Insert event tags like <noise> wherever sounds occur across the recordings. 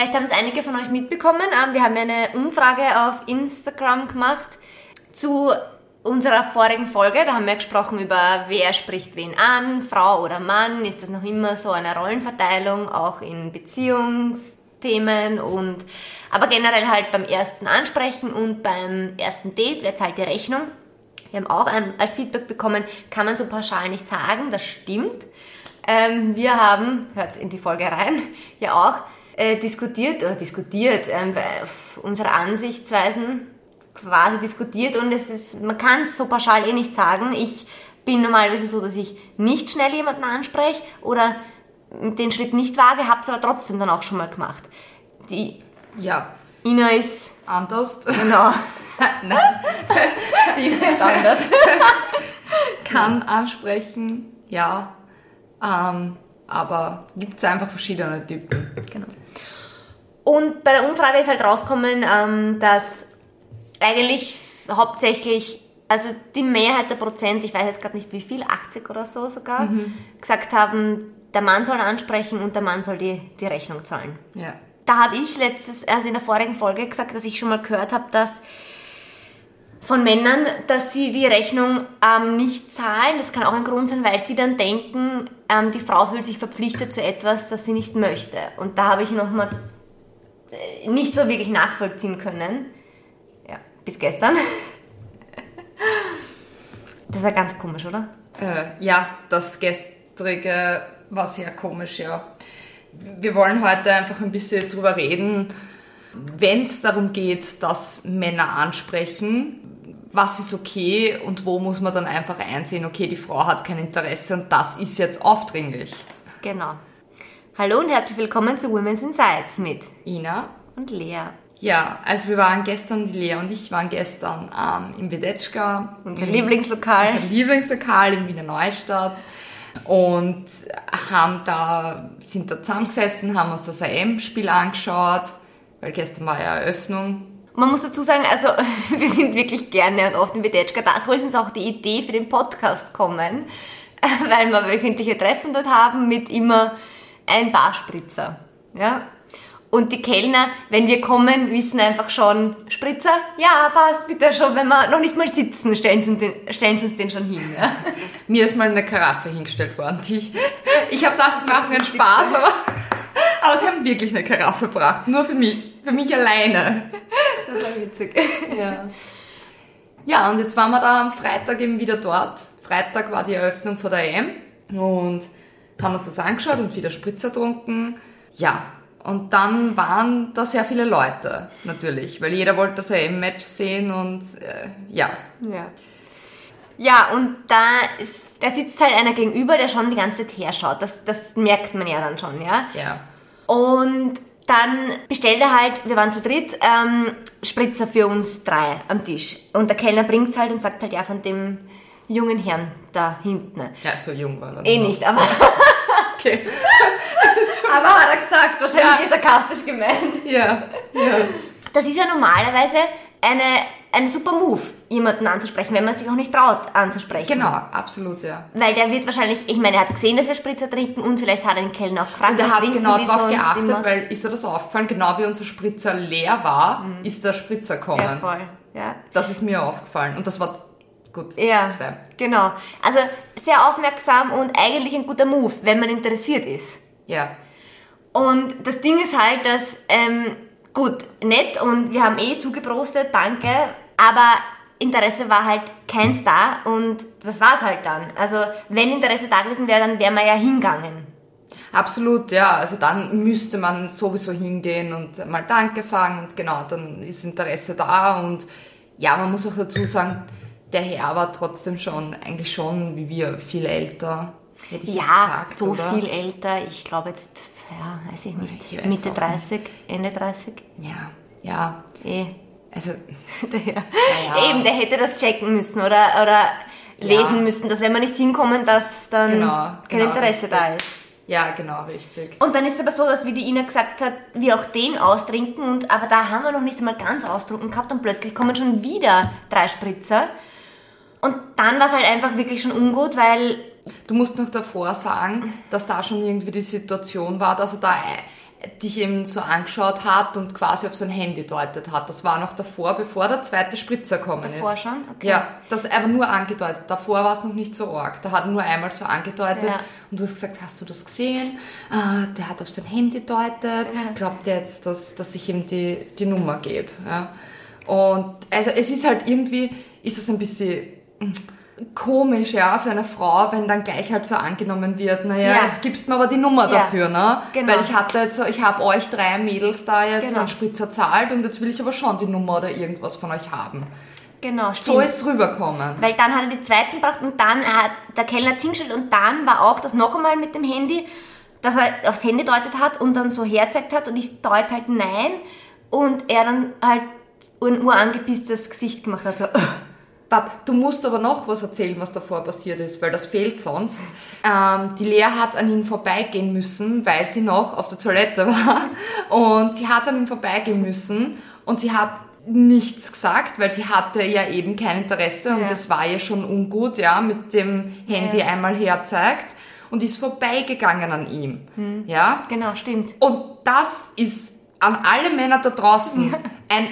Vielleicht haben es einige von euch mitbekommen. Ähm, wir haben eine Umfrage auf Instagram gemacht zu unserer vorigen Folge. Da haben wir gesprochen über, wer spricht wen an, Frau oder Mann. Ist das noch immer so eine Rollenverteilung, auch in Beziehungsthemen und aber generell halt beim ersten Ansprechen und beim ersten Date, wer zahlt die Rechnung? Wir haben auch als Feedback bekommen, kann man so pauschal nicht sagen, das stimmt. Ähm, wir haben, hört in die Folge rein, <laughs> ja auch äh, diskutiert, oder diskutiert, ähm, unsere Ansichtsweisen quasi diskutiert und es ist, man kann es so pauschal eh nicht sagen. Ich bin normalerweise so, dass ich nicht schnell jemanden anspreche oder den Schritt nicht wage, habe es aber trotzdem dann auch schon mal gemacht. Die ja. Ina ist anders. Genau. <laughs> Nein. <laughs> Die ist anders. Kann ansprechen, ja. Ähm, aber gibt es einfach verschiedene Typen. Genau. Und bei der Umfrage ist halt rausgekommen, ähm, dass eigentlich hauptsächlich, also die Mehrheit der Prozent, ich weiß jetzt gerade nicht wie viel, 80 oder so sogar, mhm. gesagt haben, der Mann soll ansprechen und der Mann soll die, die Rechnung zahlen. Ja. Da habe ich letztes, also in der vorigen Folge gesagt, dass ich schon mal gehört habe, dass von Männern, dass sie die Rechnung ähm, nicht zahlen. Das kann auch ein Grund sein, weil sie dann denken, ähm, die Frau fühlt sich verpflichtet zu etwas, das sie nicht möchte. Und da habe ich nochmal nicht so wirklich nachvollziehen können. Ja, bis gestern. <laughs> Das war ganz komisch, oder? Äh, ja, das gestrige war sehr komisch, ja. Wir wollen heute einfach ein bisschen drüber reden, wenn es darum geht, dass Männer ansprechen, was ist okay und wo muss man dann einfach einsehen, okay, die Frau hat kein Interesse und das ist jetzt aufdringlich. Genau. Hallo und herzlich willkommen zu Women's Insights mit Ina und Lea. Ja, also wir waren gestern, die Lea und ich waren gestern ähm, im Vedetschka. Unser Lieblingslokal. Unser Lieblingslokal in Wiener Neustadt. Und haben da, sind da zusammengesessen, haben uns das AM-Spiel angeschaut, weil gestern war ja Eröffnung. Man muss dazu sagen, also <laughs> wir sind wirklich gerne und oft im Vedetschka. Da soll uns auch die Idee für den Podcast kommen, <laughs> weil wir wöchentliche Treffen dort haben mit immer ein Barspritzer. Ja, und die Kellner, wenn wir kommen, wissen einfach schon, Spritzer, ja, passt, bitte schon, wenn wir noch nicht mal sitzen, stellen sie uns den, stellen sie uns den schon hin. Ja. <laughs> Mir ist mal eine Karaffe hingestellt worden. Die ich ich habe gedacht, sie machen einen Spaß, aber, aber sie haben wirklich eine Karaffe gebracht. Nur für mich. Für mich alleine. Das war witzig. Ja. Ja, und jetzt waren wir da am Freitag eben wieder dort. Freitag war die Eröffnung von der EM und haben uns das angeschaut und wieder Spritzer trunken. Ja, und dann waren da sehr viele Leute, natürlich, weil jeder wollte das EM-Match sehen und äh, ja. Ja. Ja, und da, ist, da sitzt halt einer gegenüber, der schon die ganze Zeit herschaut. Das, das merkt man ja dann schon, ja. Ja. Und dann bestellt er halt, wir waren zu dritt, ähm, Spritzer für uns drei am Tisch. Und der Kellner bringt es halt und sagt halt, ja, von dem jungen Herrn da hinten. Ja, so jung war er. Eh nicht, aber... okay. <laughs> aber hat er gesagt, wahrscheinlich ja. sarkastisch gemeint. Ja, ja. Das ist ja normalerweise eine, ein super Move, jemanden anzusprechen, wenn man sich auch nicht traut anzusprechen. Genau, absolut, ja. Weil der wird wahrscheinlich, ich meine, er hat gesehen, dass wir Spritzer trinken und vielleicht hat er den Kellner auch gefragt. Und er hat genau darauf geachtet, immer. weil ist er das aufgefallen, genau wie unser Spritzer leer war, mhm. ist der Spritzer gekommen. Ja, voll. Ja. Das ist mir aufgefallen und das war gut. Ja, zwei. genau. Also sehr aufmerksam und eigentlich ein guter Move, wenn man interessiert ist. Ja. Und das Ding ist halt, dass, ähm, gut, nett und wir haben eh zugeprostet, danke, aber Interesse war halt keins da und das war's halt dann. Also wenn Interesse da gewesen wäre, dann wären wir ja hingegangen. Absolut, ja. Also dann müsste man sowieso hingehen und mal Danke sagen und genau, dann ist Interesse da und ja, man muss auch dazu sagen, der Herr war trotzdem schon, eigentlich schon wie wir, viel älter. Hätte ich ja, jetzt gesagt, so oder? viel älter. Ich glaube jetzt, ja, weiß ich nicht, Ich weiß Mitte auch 30, Ende 30. Ja, ja. Eh. Also, <laughs> Der, ja. Eben, der hätte das checken müssen oder, oder lesen müssen, dass wenn wir nicht hinkommen, dass dann Genau, kein genau, Interesse richtig. da ist. ja, genau, richtig. Und dann ist es aber so, dass wie die Ina gesagt hat, wir auch den austrinken und aber da haben wir noch nicht einmal ganz austrunken gehabt und plötzlich kommen schon wieder drei Spritzer. Und dann war es halt einfach wirklich schon ungut, weil Du musst noch davor sagen, dass da schon irgendwie die Situation war, dass er da dich eben so angeschaut hat und quasi auf sein Handy deutet hat. Das war noch davor, bevor der zweite Spritzer gekommen Davor ist. schon? Okay. Ja, das aber nur angedeutet. Davor war es noch nicht so arg. Da hat er nur einmal so angedeutet Ja. und du hast gesagt, hast du das gesehen? Ah, der hat auf sein Handy deutet. Glaubt er jetzt, dass, dass ich ihm die, die Nummer gebe? Ja. Und also es ist halt irgendwie, ist es ein bisschen komisch, ja, für eine Frau, wenn dann gleich halt so angenommen wird, naja, Ja. jetzt gibst du mir aber die Nummer Ja. dafür, ne? Genau. Weil ich hatte jetzt so, ich habe euch drei Mädels da jetzt Genau. einen Spritzer zahlt und jetzt will ich aber schon die Nummer oder irgendwas von euch haben. Genau, stimmt. So ist es rüberkommen. Weil dann hat er die zweiten gebracht und dann hat der Kellner hat's hingestellt und dann war auch das noch einmal mit dem Handy, dass er aufs Handy deutet hat und dann so herzeigt hat und ich deute halt nein und er dann halt ein urangebisstes Gesicht gemacht hat, so <laughs> Bab, du musst aber noch was erzählen, was davor passiert ist, weil das fehlt sonst. Ähm, die Lea hat an ihn vorbeigehen müssen, weil sie noch auf der Toilette <laughs> war. Und sie hat an ihm vorbeigehen müssen und sie hat nichts gesagt, weil sie hatte ja eben kein Interesse und Ja. es war ihr schon ungut, ja, mit dem Handy Ja. einmal herzeigt und ist vorbeigegangen an ihm. Hm. Ja, genau, stimmt. und das ist an alle Männer da draußen ein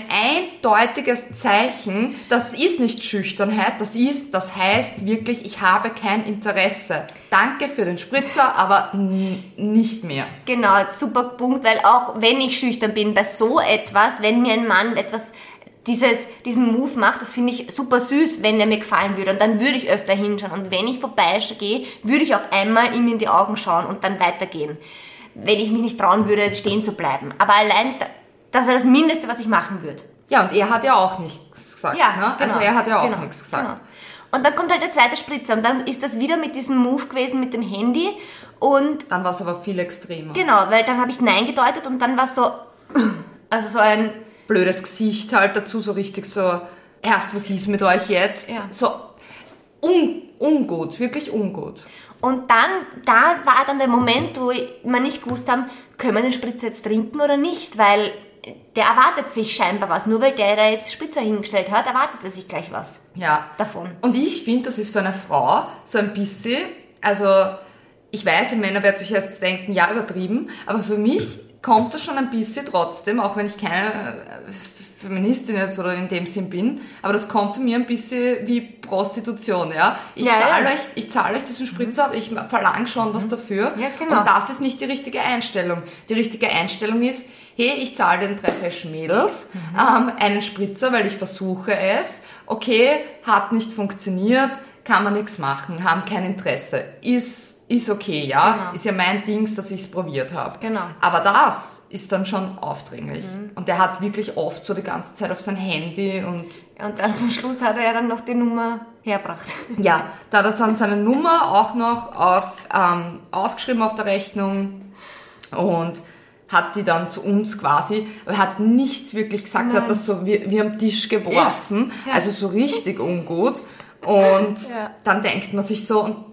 eindeutiges Zeichen. Das ist nicht Schüchternheit, das ist, das heißt wirklich, ich habe kein Interesse. Danke für den Spritzer, aber nicht mehr. Genau, super Punkt, weil auch wenn ich schüchtern bin bei so etwas, wenn mir ein Mann etwas dieses, diesen Move macht, das finde ich super süß, wenn er mir gefallen würde. Und dann würde ich öfter hinschauen. Und wenn ich vorbeigehe, würde ich auch einmal ihm in die Augen schauen und dann weitergehen. Wenn ich mich nicht trauen würde, stehen zu bleiben. Aber allein, da- das wäre das Mindeste, was ich machen würde. Ja, und er hat ja auch nichts gesagt. Ja, ne? genau. Also er hat ja auch Genau, nichts gesagt. Genau. Und dann kommt halt der zweite Spritzer und dann ist das wieder mit diesem Move gewesen mit dem Handy und Dann war es aber viel extremer. genau, weil dann habe ich Nein gedeutet und dann war so, <clears throat> also so ein, Blödes Gesicht halt dazu, so richtig so, erst was ist mit euch jetzt? Ja. So un ungut, wirklich ungut. Und dann, da war dann der Moment, wo wir nicht gewusst haben, können wir den Spritzer jetzt trinken oder nicht, weil der erwartet sich scheinbar was. Nur weil der da jetzt Spritzer hingestellt hat, erwartet er sich gleich was Ja. davon. Und ich finde, das ist für eine Frau so ein bisschen, also ich weiß, ihr Männer werdet euch jetzt denken, ja, übertrieben, aber für mich kommt das schon ein bisschen trotzdem, auch wenn ich keine äh, Feministin jetzt oder in dem Sinn bin, aber das kommt für mich ein bisschen wie Prostitution, ja. Ich Ja, zahle ja. euch, ich zahle euch diesen Spritzer, aber ich verlange schon was dafür. Ja, genau. Und das ist nicht die richtige Einstellung. Die richtige Einstellung ist, hey, ich zahle den drei Fashion Mädels ähm, einen Spritzer, weil ich versuche es. Okay, hat nicht funktioniert, kann man nichts machen, haben kein Interesse. Ist, ist okay, ja. Genau. Ist ja mein Dings, dass ich es probiert habe. Genau. Aber das ist dann schon aufdringlich. Und der hat wirklich oft so die ganze Zeit auf sein Handy und Und dann zum Schluss hat er ja dann noch die Nummer hergebracht. <laughs> ja, da hat er dann seine Nummer auch noch auf, ähm, aufgeschrieben auf der Rechnung und hat die dann zu uns quasi, er hat nichts wirklich gesagt, Nein. hat das so wie, wie am Tisch geworfen, Ja. also so richtig ungut. Und Ja. dann denkt man sich so und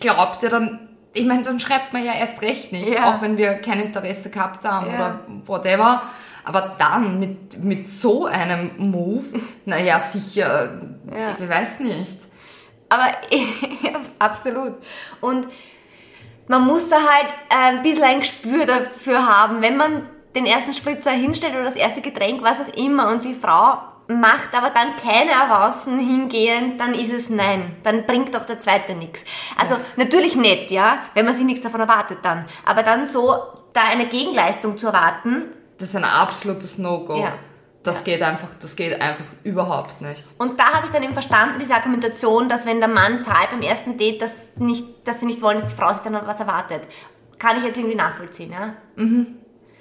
glaubt ja dann, ich meine, dann schreibt man ja erst recht nicht, Ja. auch wenn wir kein Interesse gehabt haben Ja. oder whatever. Aber dann mit, mit so einem Move, <laughs> naja, sicher, Ja. ich weiß nicht. Aber <laughs> absolut. Und man muss da halt äh, ein bisschen ein Gespür dafür haben, wenn man den ersten Spritzer hinstellt oder das erste Getränk, was auch immer, und die Frau macht aber dann keine Avauncen hingehend, dann ist es nein. Dann bringt doch der zweite nichts. Also natürlich nett, ja, wenn man sich nichts davon erwartet dann. Aber dann so da eine Gegenleistung zu erwarten, Das ist ein absolutes No-Go. Ja. Das geht einfach, das geht einfach überhaupt nicht. Und da habe ich dann eben verstanden, diese Argumentation, dass wenn der Mann zahlt beim ersten Date, dass, nicht, dass sie nicht wollen, dass die Frau sich dann was erwartet. Kann ich jetzt irgendwie nachvollziehen, ja?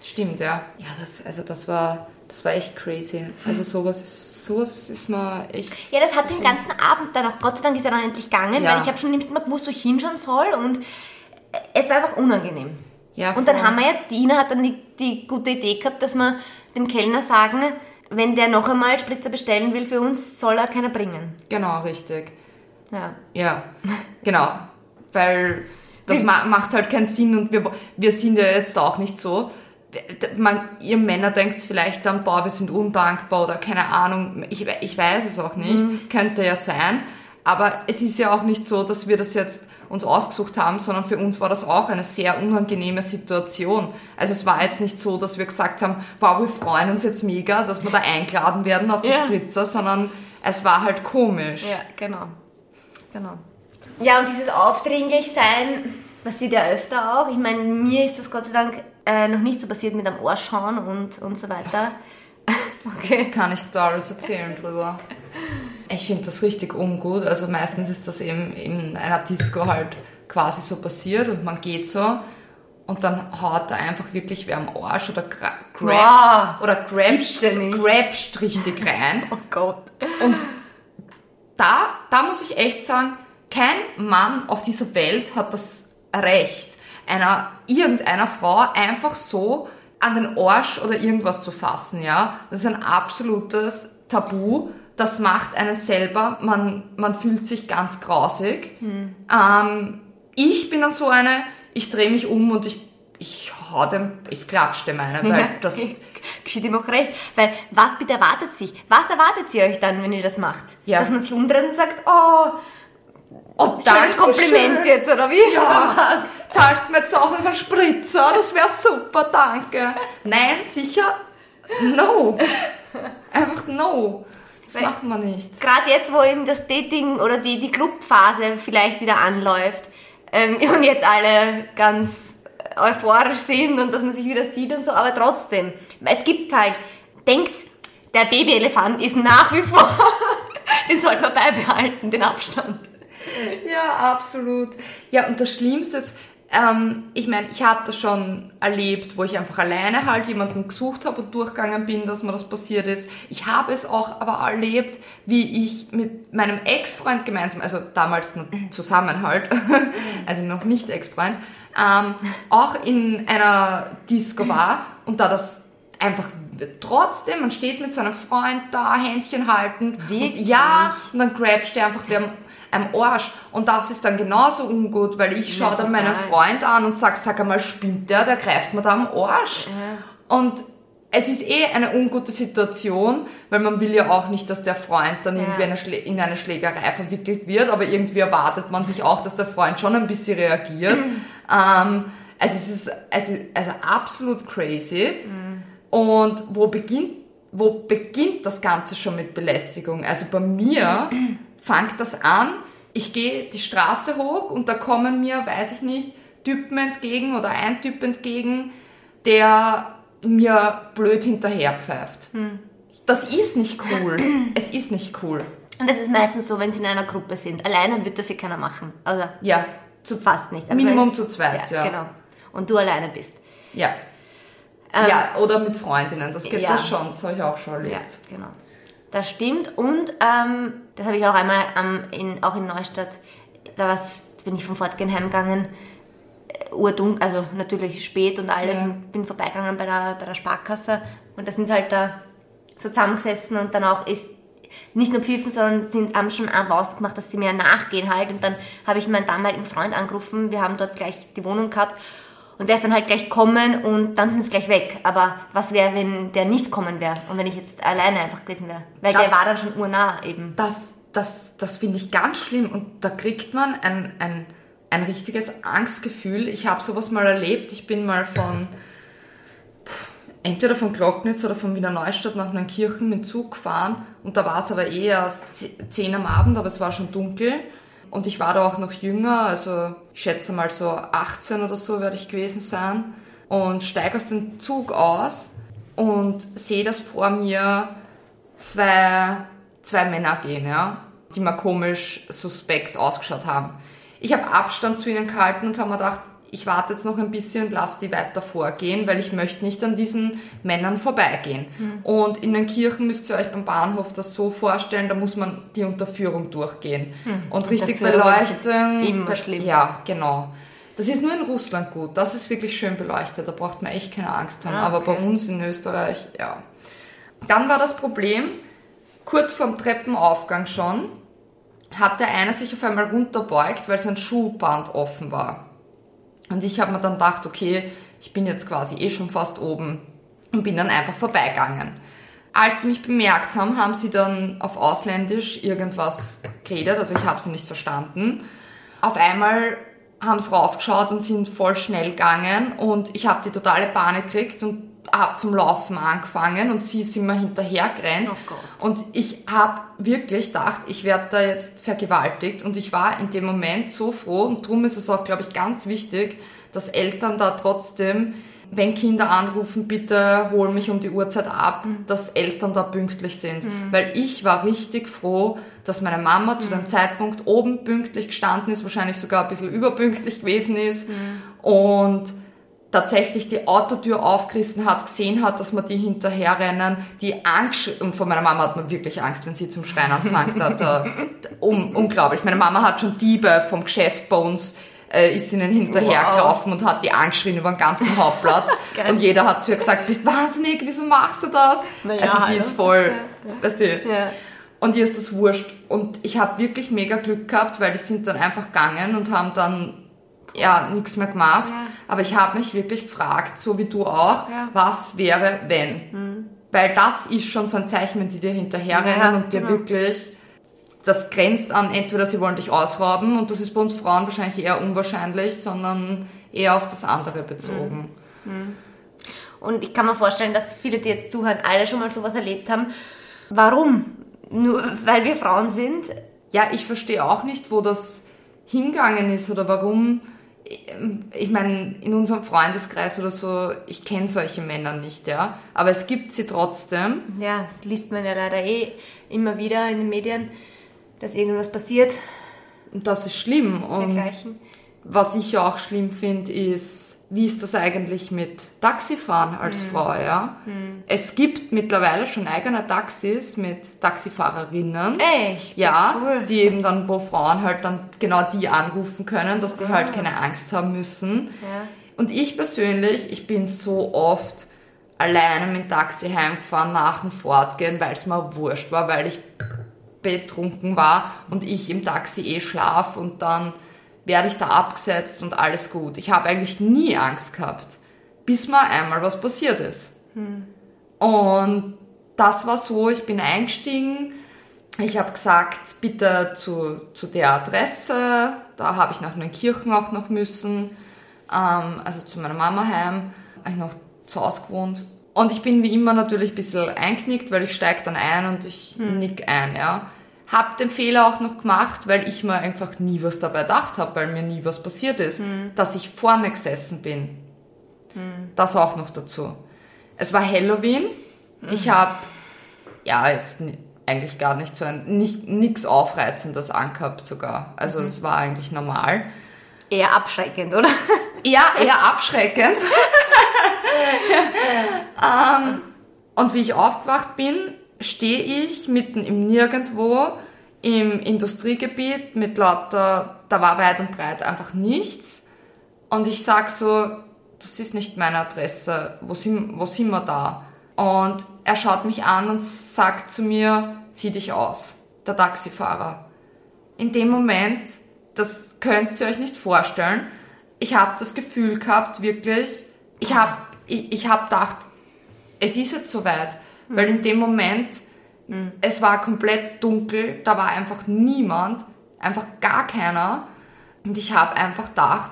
Stimmt, ja. Ja, das, also das war, das war echt crazy. Also sowas ist, sowas ist mal echt. Ja, das hat den ganzen Abend dann auch, Gott sei Dank ist er dann endlich gegangen, Ja. weil ich habe schon nicht mehr gewusst, wo ich hinschauen soll und es war einfach unangenehm. Ja, und dann haben wir ja, Dina hat dann die, die gute Idee gehabt, dass wir dem Kellner sagen, wenn der noch einmal Spritzer bestellen will für uns, soll er keiner bringen. Genau, richtig. Ja. Ja, genau. Weil das ma macht halt keinen Sinn und wir, wir sind ja jetzt auch nicht so. Man, ihr Männer denkt vielleicht dann, boah, wir sind undankbar oder keine Ahnung, ich, ich weiß es auch nicht, könnte ja sein. Aber es ist ja auch nicht so, dass wir das jetzt uns ausgesucht haben, sondern für uns war das auch eine sehr unangenehme Situation. Also es war jetzt nicht so, dass wir gesagt haben, wow, wir freuen uns jetzt mega, dass wir da eingeladen werden auf die Ja. Spritzer, sondern es war halt komisch. Ja, genau. Genau. Ja, und dieses Aufdringlich sein passiert ja öfter auch. Ich meine, mir ist das Gott sei Dank äh, noch nicht so passiert mit am Ohr schauen und, und so weiter. <laughs> okay. Kann ich Stories erzählen drüber. Ich finde das richtig ungut. Also meistens ist das eben in einer Disco halt quasi so passiert und man geht so und dann haut da einfach wirklich wer am Arsch oder gra Wow. oder grabst, grabst richtig rein. <laughs> Oh Gott. Und da, da muss ich echt sagen, kein Mann auf dieser Welt hat das Recht, einer, irgendeiner Frau einfach so an den Arsch oder irgendwas zu fassen, ja. Das ist ein absolutes Tabu. Das macht einen selber, man, man fühlt sich ganz grausig. Ähm, ich bin dann so eine, ich drehe mich um und ich, ich hau dem, ich klatsch dem eine, weil das, <laughs> Geschieht ihm auch recht. Weil, was bitte erwartet sich? Was erwartet ihr euch dann, wenn ihr das macht? Ja. Dass man sich umdreht und sagt, oh, oh, schönes danke Kompliment schön. jetzt, oder wie? Ja, was? Zahlst mir jetzt auch noch einen Spritzer? Das wäre super, danke. Nein, sicher, no. Einfach no. Das Weil- machen wir nicht. Gerade jetzt, wo eben das Dating oder die, die Clubphase vielleicht wieder anläuft ähm, <laughs> und jetzt alle ganz euphorisch sind und dass man sich wieder sieht und so, aber trotzdem, es gibt halt, denkt, der Babyelefant ist nach wie vor, <laughs> den sollte man beibehalten, den Abstand. <laughs> Ja, absolut. Ja, und das Schlimmste ist, ähm, ich meine, ich habe das schon erlebt, wo ich einfach alleine halt jemanden gesucht habe und durchgegangen bin, dass mir das passiert ist. Ich habe es auch aber erlebt, wie ich mit meinem Ex-Freund gemeinsam, also damals noch zusammen halt, <laughs> <laughs> also noch nicht Ex-Freund, ähm, auch in einer Disco war und da das einfach trotzdem, man steht mit seinem Freund da, Händchen halten und Wirklich? ja, und dann grabst du einfach wer am, am Arsch. Und das ist dann genauso ungut, weil ich schaue Ja, dann meinen. Freund an und sag, sag einmal, spinnt der, der greift mir da am Arsch. Und es ist eh eine ungute Situation, weil man will ja auch nicht, dass der Freund dann Ja. irgendwie eine in eine Schlägerei verwickelt wird, aber irgendwie erwartet man sich auch, dass der Freund schon ein bisschen reagiert. ähm, also es ist also, also absolut crazy. Und wo beginnt, wo beginnt das Ganze schon mit Belästigung? Also bei mir <clears throat> fängt das an, ich gehe die Straße hoch und da kommen mir, weiß ich nicht, Typen entgegen oder ein Typ entgegen, der mir blöd hinterherpfeift. Das ist nicht cool. <clears throat> es ist nicht cool. Und das ist meistens so, wenn sie in einer Gruppe sind. Alleine wird das ja keiner machen. Also Ja, zu, fast nicht. Aber Minimum zu zweit, ja. Genau. Und du alleine bist. ja. Ähm, ja, oder mit Freundinnen, das geht ja. das schon, das habe ich auch schon Ja, erlebt. genau. Das stimmt. Und ähm, das habe ich auch einmal ähm, in, auch in Neustadt, da war's, bin ich vom Fortgehen heimgegangen, äh, urdunkel, also natürlich spät und alles, Ja. und bin vorbeigegangen bei der, bei der Sparkasse und da sind sie halt da so zusammengesessen und dann auch ist nicht nur pfiffen, sondern sind, haben schon auch ausgemacht, dass sie mir nachgehen halt. Und dann habe ich meinen damaligen Freund angerufen, wir haben dort gleich die Wohnung gehabt und der ist dann halt gleich kommen und dann sind sie gleich weg. Aber was wäre, wenn der nicht kommen wäre und wenn ich jetzt alleine einfach gewesen wäre? Weil Das- der war dann schon urnah eben. Das, das, das finde ich ganz schlimm und da kriegt man ein, ein, ein richtiges Angstgefühl. Ich habe sowas mal erlebt. Ich bin mal von entweder von Glocknitz oder von Wiener Neustadt nach Neunkirchen mit Zug gefahren und da war es aber eh erst ze- 10 am Abend, aber es war schon dunkel und ich war da auch noch jünger, also ich schätze mal so 18 oder so werde ich gewesen sein und steige aus dem Zug aus und sehe, dass vor mir zwei, zwei Männer gehen, ja, die mir komisch suspekt ausgeschaut haben. Ich habe Abstand zu ihnen gehalten und habe mir gedacht, ich warte jetzt noch ein bisschen und lasse die weiter vorgehen, weil ich möchte nicht an diesen Männern vorbeigehen. Und in den Kirchen müsst ihr euch beim Bahnhof das so vorstellen, da muss man die Unterführung durchgehen. Und richtig beleuchten. immer schlimm. Ja, genau. Das ist nur in Russland gut. Das ist wirklich schön beleuchtet. Da braucht man echt keine Angst haben. Ah, Aber bei okay. uns in Österreich, ja. Dann war das Problem, kurz vorm Treppenaufgang schon, hat der eine sich auf einmal runterbeugt, weil sein Schuhband offen war. Und ich habe mir dann gedacht, okay, ich bin jetzt quasi eh schon fast oben und bin dann einfach vorbeigegangen. als sie mich bemerkt haben, haben sie dann auf Ausländisch irgendwas geredet, also ich habe sie nicht verstanden. Auf einmal haben sie raufgeschaut und sind voll schnell gegangen und ich habe die totale Panik gekriegt und zum Laufen angefangen und sie sind mir hinterhergerannt. Oh und ich habe wirklich gedacht, ich werde da jetzt vergewaltigt. Und ich war in dem Moment so froh. Und darum ist es auch, glaube ich, ganz wichtig, dass Eltern da trotzdem, wenn Kinder anrufen, bitte hol mich um die Uhrzeit ab, dass Eltern da pünktlich sind. Weil ich war richtig froh, dass meine Mama zu dem Zeitpunkt oben pünktlich gestanden ist, wahrscheinlich sogar ein bisschen überpünktlich gewesen ist. Und tatsächlich die Autotür aufgerissen hat, gesehen hat, dass man die hinterherrennen, die Angst, und von meiner Mama hat man wirklich Angst, wenn sie zum Schreien anfängt. Da, da, um, unglaublich. Meine Mama hat schon Diebe vom Geschäft bei uns, äh, ist ihnen hinterhergelaufen und hat die angeschrien über den ganzen Hauptplatz. <laughs> Und jeder hat zu ihr gesagt, bist wahnsinnig, wieso machst du das? Na ja, also die ist voll, weißt du, Ja. und ihr ist das wurscht. Und ich habe wirklich mega Glück gehabt, weil die sind dann einfach gegangen und haben dann ja nichts mehr gemacht. Ja. Aber ich habe mich wirklich gefragt, so wie du auch, Ja. was wäre, wenn? Weil das ist schon so ein Zeichen, wenn die dir hinterherrennen Ja, und dir genau. wirklich, das grenzt an, entweder sie wollen dich ausrauben und das ist bei uns Frauen wahrscheinlich eher unwahrscheinlich, sondern eher auf das andere bezogen. Und ich kann mir vorstellen, dass viele, die jetzt zuhören, alle schon mal sowas erlebt haben. Warum? Nur weil wir Frauen sind? Ja, ich verstehe auch nicht, wo das hingegangen ist oder warum. Ich meine, in unserem Freundeskreis oder so, ich kenne solche Männer nicht, ja. Aber es gibt sie trotzdem. Ja, das liest man ja leider eh immer wieder in den Medien, dass irgendwas passiert. Und das ist schlimm. Und Dergleichen. was ich ja auch schlimm finde, ist, wie ist das eigentlich mit Taxifahren als Frau, ja? Es gibt mittlerweile schon eigene Taxis mit Taxifahrerinnen. Echt? Ja, Cool. die eben dann, wo Frauen halt dann genau die anrufen können, dass sie halt keine Angst haben müssen. Ja. Und ich persönlich, ich bin so oft alleine mit dem Taxi heimgefahren nach dem Fortgehen, weil es mir wurscht war, weil ich betrunken war und ich im Taxi eh schlaf und dann werde ich da abgesetzt und alles gut. Ich habe eigentlich nie Angst gehabt, bis mal einmal was passiert ist. Und das war so, ich bin eingestiegen, ich habe gesagt, bitte zu, zu der Adresse, da habe ich nach Kirchen auch noch müssen, ähm, also zu meiner Mama heim, habe ich noch zu Hause gewohnt. Und ich bin wie immer natürlich ein bisschen einknickt, weil ich steige dann ein und ich nick ein, ja. Hab den Fehler auch noch gemacht, weil ich mir einfach nie was dabei gedacht habe, weil mir nie was passiert ist, dass ich vorne gesessen bin. Das auch noch dazu. Es war Halloween. Ich habe ja jetzt eigentlich gar nicht so ein nicht nichts aufreizendes angehabt sogar. Also es war eigentlich normal. Eher abschreckend, oder? <laughs> Ja, eher abschreckend. <laughs> ähm, und wie ich aufgewacht bin, stehe ich mitten im Nirgendwo im Industriegebiet mit lauter, da war weit und breit einfach nichts. Und ich sag so, das ist nicht meine Adresse, wo sind, wo sind wir da? Und er schaut mich an und sagt zu mir, zieh dich aus, der Taxifahrer. In dem Moment, das könnt ihr euch nicht vorstellen, ich habe das Gefühl gehabt, wirklich, ich habe ich, ich hab gedacht, es ist jetzt soweit. Weil in dem Moment, es war komplett dunkel, da war einfach niemand, einfach gar keiner. Und ich habe einfach gedacht,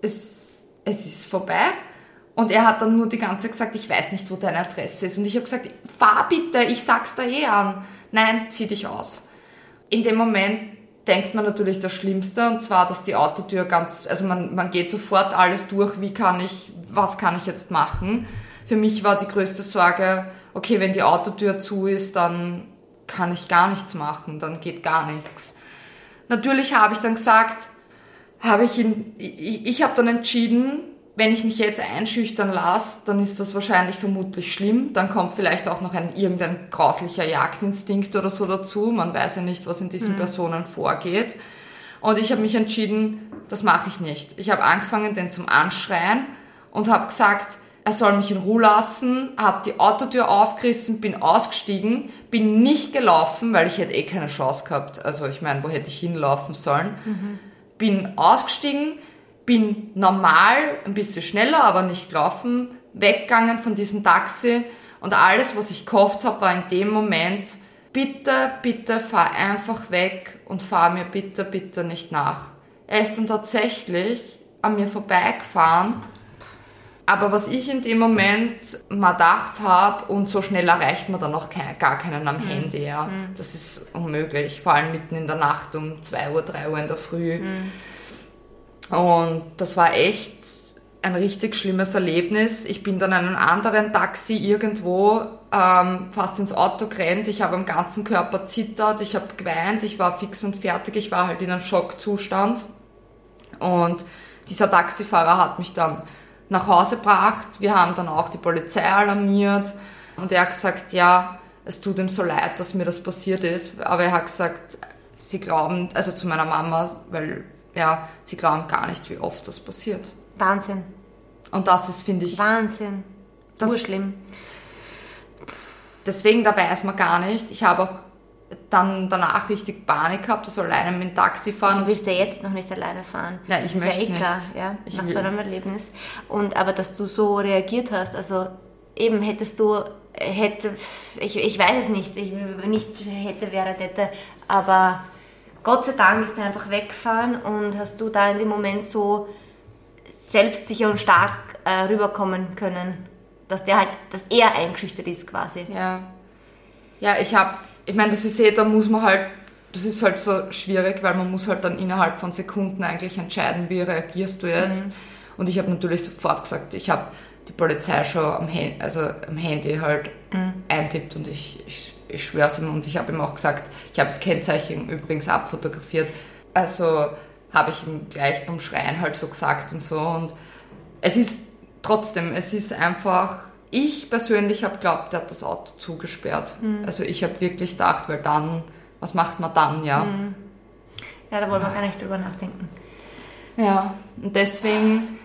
es, es ist vorbei. Und er hat dann nur die ganze Zeit gesagt, ich weiß nicht, wo deine Adresse ist. Und ich habe gesagt, fahr bitte, ich sag's da eh an. Nein, zieh dich aus. In dem Moment denkt man natürlich das Schlimmste, und zwar, dass die Autotür ganz, also man, man geht sofort alles durch, wie kann ich, was kann ich jetzt machen. Für mich war die größte Sorge, okay, wenn die Autotür zu ist, dann kann ich gar nichts machen, dann geht gar nichts. Natürlich habe ich dann gesagt, habe ich ihn, ich, ich habe dann entschieden, wenn ich mich jetzt einschüchtern lasse, dann ist das wahrscheinlich vermutlich schlimm. Dann kommt vielleicht auch noch ein irgendein grauslicher Jagdinstinkt oder so dazu. Man weiß ja nicht, was in diesen Personen vorgeht. Und ich habe mich entschieden, das mache ich nicht. Ich habe angefangen, den zum Anschreien und habe gesagt, er soll mich in Ruhe lassen, habe die Autotür aufgerissen, bin ausgestiegen, bin nicht gelaufen, weil ich hätte eh keine Chance gehabt. Also ich meine, wo hätte ich hinlaufen sollen? Bin ausgestiegen, bin normal, ein bisschen schneller, aber nicht laufen, weggegangen von diesem Taxi Und alles, was ich gehofft habe, war in dem Moment, bitte, bitte fahr einfach weg und fahr mir bitte, bitte nicht nach. Er ist dann tatsächlich an mir vorbeigefahren aber was ich in dem Moment mal gedacht habe, und so schnell erreicht man dann auch kein, gar keinen am mhm. Handy, ja. Mhm. Das ist unmöglich, vor allem mitten in der Nacht um 2 Uhr, 3 Uhr in der Früh. Mhm. Und das war echt ein richtig schlimmes Erlebnis. Ich bin dann in einem anderen Taxi irgendwo ähm, fast ins Auto gerannt. Ich habe am ganzen Körper zittert, ich habe geweint, ich war fix und fertig, ich war halt in einem Schockzustand. Und dieser Taxifahrer hat mich dann nach Hause gebracht. Wir haben dann auch die Polizei alarmiert und er hat gesagt, ja, es tut ihm so leid, dass mir das passiert ist, aber er hat gesagt, sie glauben, also zu meiner Mama, weil ja, sie glauben gar nicht, wie oft das passiert. Wahnsinn. Und das ist, finde ich. Wahnsinn. Das schlimm. Deswegen, da weiß man gar nicht. Ich habe auch dann danach richtig Panik gehabt, also alleine mit dem Taxi fahren. Du willst ja jetzt noch nicht alleine fahren. Ja, ich das möchte ist ja eh klar, nicht. ja, ich nach so einem Erlebnis. Und aber dass du so reagiert hast, also eben hättest du, hätte, ich, ich weiß es nicht, ich, nicht hätte, wäre, hätte, aber Gott sei Dank ist er einfach weggefahren und hast du da in dem Moment so selbstsicher und stark äh, rüberkommen können, dass der halt, dass er eingeschüchtert ist quasi. Ja. Ja, ich habe ich meine, das ist eh, da muss man halt, das ist halt so schwierig, weil man muss halt dann innerhalb von Sekunden eigentlich entscheiden, wie reagierst du jetzt. Mhm. Und ich habe natürlich sofort gesagt, ich habe die Polizei schon am, Handy, also am Handy halt mhm. eintippt und ich, ich, ich schwöre es ihm und ich habe ihm auch gesagt, ich habe das Kennzeichen übrigens abfotografiert. Also habe ich ihm gleich beim Schreien halt so gesagt und so. Und es ist trotzdem, es ist einfach ich persönlich habe glaubt, der hat das Auto zugesperrt. Mhm. Also ich habe wirklich gedacht, weil dann, was macht man dann, ja? Mhm. Ja, da wollen wir gar nicht drüber nachdenken. Ja, und deswegen,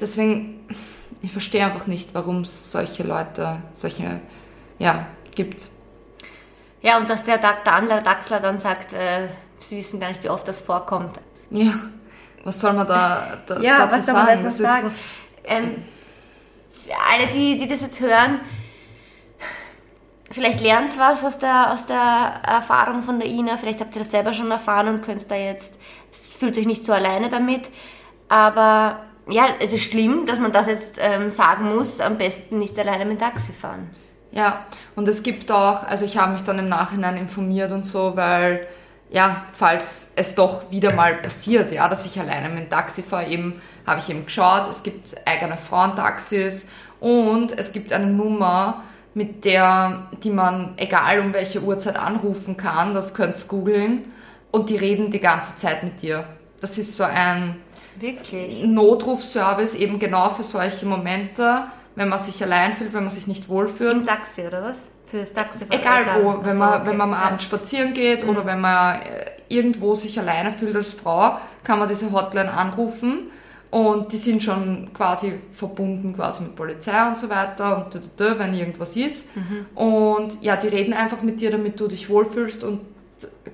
deswegen, ich verstehe einfach nicht, warum es solche Leute, solche, ja, gibt. Ja, und dass der, der andere Dachsler dann sagt, äh, sie wissen gar nicht, wie oft das vorkommt. Ja, was soll man da, da ja, dazu was sagen? Soll man dazu sagen? Ähm, alle, die, die das jetzt hören, vielleicht lernt ihr was aus der, aus der Erfahrung von der Ina, vielleicht habt ihr das selber schon erfahren und könnt da jetzt, fühlt euch nicht so alleine damit, aber ja, es ist schlimm, dass man das jetzt ähm, sagen muss, am besten nicht alleine mit Taxi fahren. Ja, und es gibt auch, also ich habe mich dann im Nachhinein informiert und so, weil ja, falls es doch wieder mal passiert, ja, dass ich alleine mit dem Taxi fahre, eben habe ich eben geschaut, es gibt eigene Frauentaxis und es gibt eine Nummer, mit der, die man egal um welche Uhrzeit anrufen kann, das könnt ihr googeln und die reden die ganze Zeit mit dir. Das ist so ein Wirklich? Notrufservice eben genau für solche Momente, wenn man sich allein fühlt, wenn man sich nicht wohlfühlt. Im Taxi oder was? Fürs Taxi. Egal wo, wenn man, okay. wenn man am Abend spazieren geht mhm. oder wenn man äh, irgendwo sich alleine fühlt als Frau, kann man diese Hotline anrufen und die sind schon quasi verbunden quasi mit Polizei und so weiter und da, da, wenn irgendwas ist. Mhm. Und ja, die reden einfach mit dir, damit du dich wohlfühlst und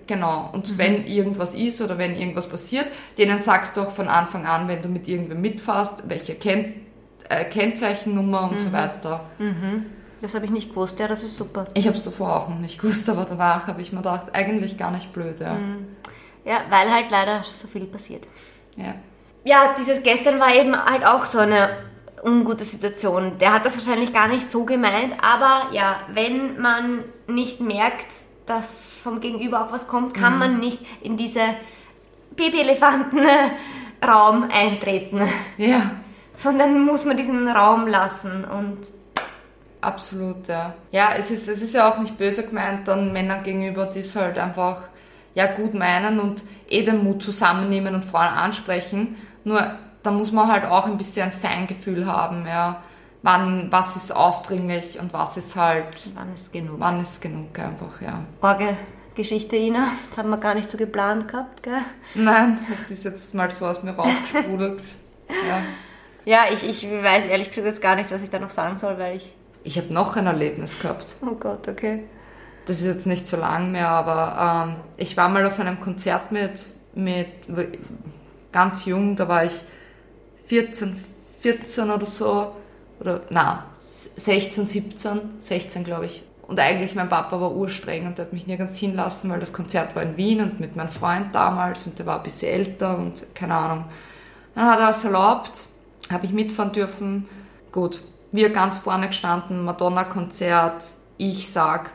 genau. Und mhm. wenn irgendwas ist oder wenn irgendwas passiert, denen sagst du auch von Anfang an, wenn du mit irgendwem mitfährst, welche Ken äh, Kennzeichennummer und mhm. so weiter. Das habe ich nicht gewusst, ja, das ist super. Ich habe es davor auch noch nicht gewusst, aber danach habe ich mir gedacht, eigentlich gar nicht blöd, ja. Mhm. Ja, weil halt leider so viel passiert. Ja ja, dieses gestern war eben halt auch so eine ungute Situation. Der hat das wahrscheinlich gar nicht so gemeint, aber ja, wenn man nicht merkt, dass vom Gegenüber auch was kommt, kann mhm. man nicht in diese Babyelefanten-Raum eintreten. Ja. Sondern muss man diesen Raum lassen und Absolut, ja. Ja, es ist, es ist ja auch nicht böse gemeint dann Männern gegenüber, die es halt einfach ja gut meinen und eh den Mut zusammennehmen und Frauen ansprechen. Nur da muss man halt auch ein bisschen ein Feingefühl haben, ja. Wann, was ist aufdringlich und was ist halt. Wann ist genug? Wann ist genug einfach, ja. Orge Geschichte, Ina. Das haben wir gar nicht so geplant gehabt, gell? Nein, das ist jetzt mal so aus mir rausgesprudelt. <laughs> ja. Ja, ich, ich weiß ehrlich gesagt jetzt gar nicht, was ich da noch sagen soll, weil ich. Ich habe noch ein Erlebnis gehabt. Oh Gott, okay. Das ist jetzt nicht so lang mehr, aber ähm, ich war mal auf einem Konzert mit, mit ganz jung, da war ich 14, 14 oder so, oder na, 16, 17, 16 glaube ich. Und eigentlich mein Papa war urstreng und der hat mich nirgends hinlassen, weil das Konzert war in Wien und mit meinem Freund damals und der war ein bisschen älter und keine Ahnung. Dann hat er es erlaubt, habe ich mitfahren dürfen. Gut, wir ganz vorne gestanden, Madonna-Konzert. Ich sag,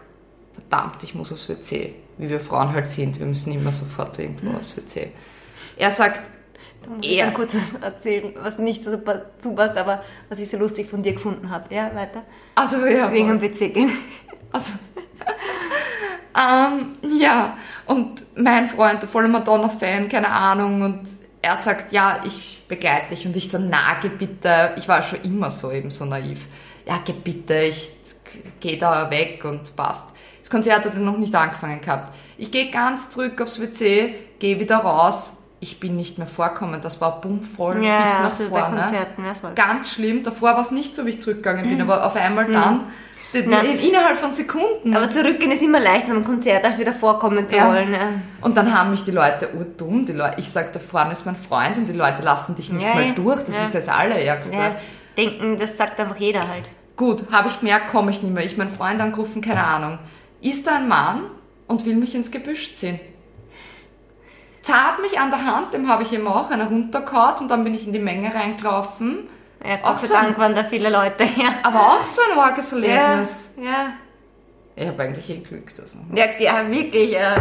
verdammt, ich muss aufs WC. Wie wir Frauen halt sind, wir müssen immer sofort irgendwo aufs WC. Er sagt, er, kurz was erzählen, was nicht so super zupasst, aber was ich so lustig von dir gefunden habe. Ja, weiter. also ja, Wegen dem WC gehen. Also, <laughs> ähm, ja, und mein Freund, der volle Madonna-Fan, keine Ahnung, und er sagt, ja, ich begleite dich. Und ich so, na, geh bitte. Ich war schon immer so eben so naiv. Ja, geh bitte, ich gehe da weg und passt. Das Konzert hat noch nicht angefangen gehabt. Ich gehe ganz zurück aufs WC, gehe wieder raus. Ich bin nicht mehr vorkommen. Das war bummvoll Ja, bis nach also bei vorne. Konzerten, ja, voll. Ganz schlimm. Davor war es nicht so, wie ich zurückgegangen bin, aber auf einmal dann, den- Nein. in, innerhalb von Sekunden. Aber zurückgehen ist immer leicht, beim Konzert als wieder vorkommen zu Ja. wollen. Ja. Und dann haben mich die Leute urdumm. Die Leute, ich sag, da vorne ist mein Freund und die Leute lassen dich nicht Ja, mal durch. Das ist das Allerärgste. Ja, denken, das sagt einfach jeder halt. Gut, habe ich gemerkt, komme ich nicht mehr. Ich meinen Freund angerufen, keine Ahnung. Ist da ein Mann und will mich ins Gebüsch ziehen? Zart mich an der Hand, dem habe ich ihm auch eine runtergehauen und dann bin ich in die Menge reingelaufen. Ja, Auch Gott sei so. Dank waren da viele Leute. Ja. Aber auch so ein arges Ja, Erlebnis. ja. Ich habe eigentlich eh Glück. Das noch. Ja, ja, wirklich. Ja.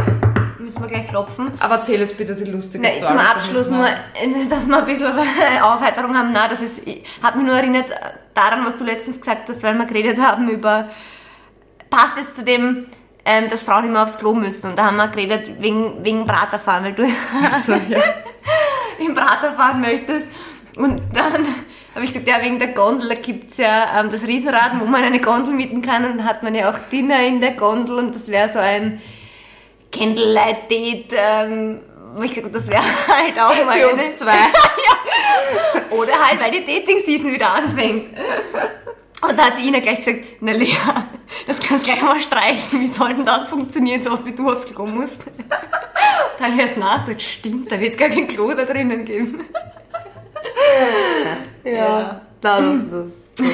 Müssen wir gleich klopfen. Aber erzähl jetzt bitte die lustige Ne, Story. zum Abschluss nur, äh, <laughs> dass wir ein bisschen <laughs> Aufheiterung haben. Nein, das ist, ich- hat mich nur erinnert daran, was du letztens gesagt hast, weil wir geredet haben über, passt jetzt zu dem, ähm, dass Frauen immer aufs Klo müssen. Und da haben wir geredet wegen, wegen Praterfahren, weil du So, ja. <laughs> im Prater fahren möchtest. Und dann habe ich gesagt, ja, wegen der Gondel, da gibt's ja ähm, das Riesenrad, wo man eine Gondel mieten kann. Und dann hat man ja auch Dinner in der Gondel und das wäre so ein Candlelight-Date. Ähm, wo ich gesagt das wäre <laughs> halt auch mal Für uns zwei. <laughs> Oder halt, weil die Dating-Season wieder anfängt. Und da hat die Ina gleich gesagt, na Lea, das kannst du gleich mal streichen. Wie soll denn das funktionieren, so oft wie du aufs Klo musst? <laughs> Da habe ich erst nachgedacht, stimmt, da wird es gar kein Klo da drinnen geben. Ja, das, das, das,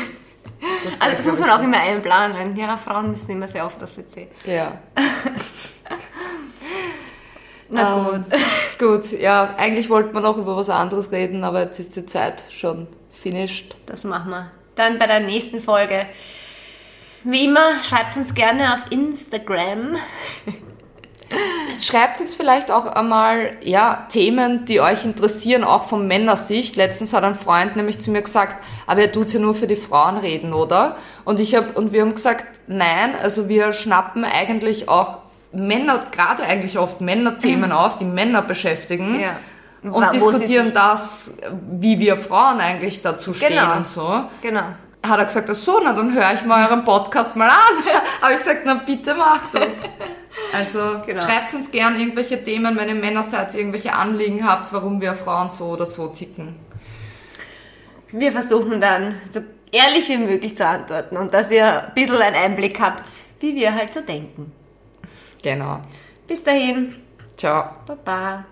das, Also das muss man auch immer einplanen. Ja, Frauen müssen immer sehr oft aufs WC. Ja. <laughs> Na gut. Ähm, <laughs> gut, ja, eigentlich wollte man noch über was anderes reden, aber jetzt ist die Zeit schon finished. Das machen wir. Dann bei der nächsten Folge. Wie immer, schreibt uns gerne auf Instagram. Schreibt uns vielleicht auch einmal ja, Themen, die euch interessieren, auch von Männersicht. Letztens hat ein Freund nämlich zu mir gesagt, aber er tut ja nur für die Frauen reden, oder? Und ich hab, und wir haben gesagt, nein, also wir schnappen eigentlich auch Männer, gerade eigentlich oft Männerthemen auf, die Männer beschäftigen. Mhm. Ja. Und wo diskutieren das, wie wir Frauen eigentlich dazu stehen Genau. und so. Genau. Hat er gesagt, ach so, na dann höre ich mal euren Podcast mal an. <laughs> Habe ich gesagt, na bitte macht das. <laughs> Also Genau. schreibt uns gern irgendwelche Themen, wenn ihr Männer seid, irgendwelche Anliegen habt, warum wir Frauen so oder so ticken. Wir versuchen dann so ehrlich wie möglich zu antworten und dass ihr ein bisschen einen Einblick habt, wie wir halt so denken. Genau. Bis dahin, Ciao. Baba.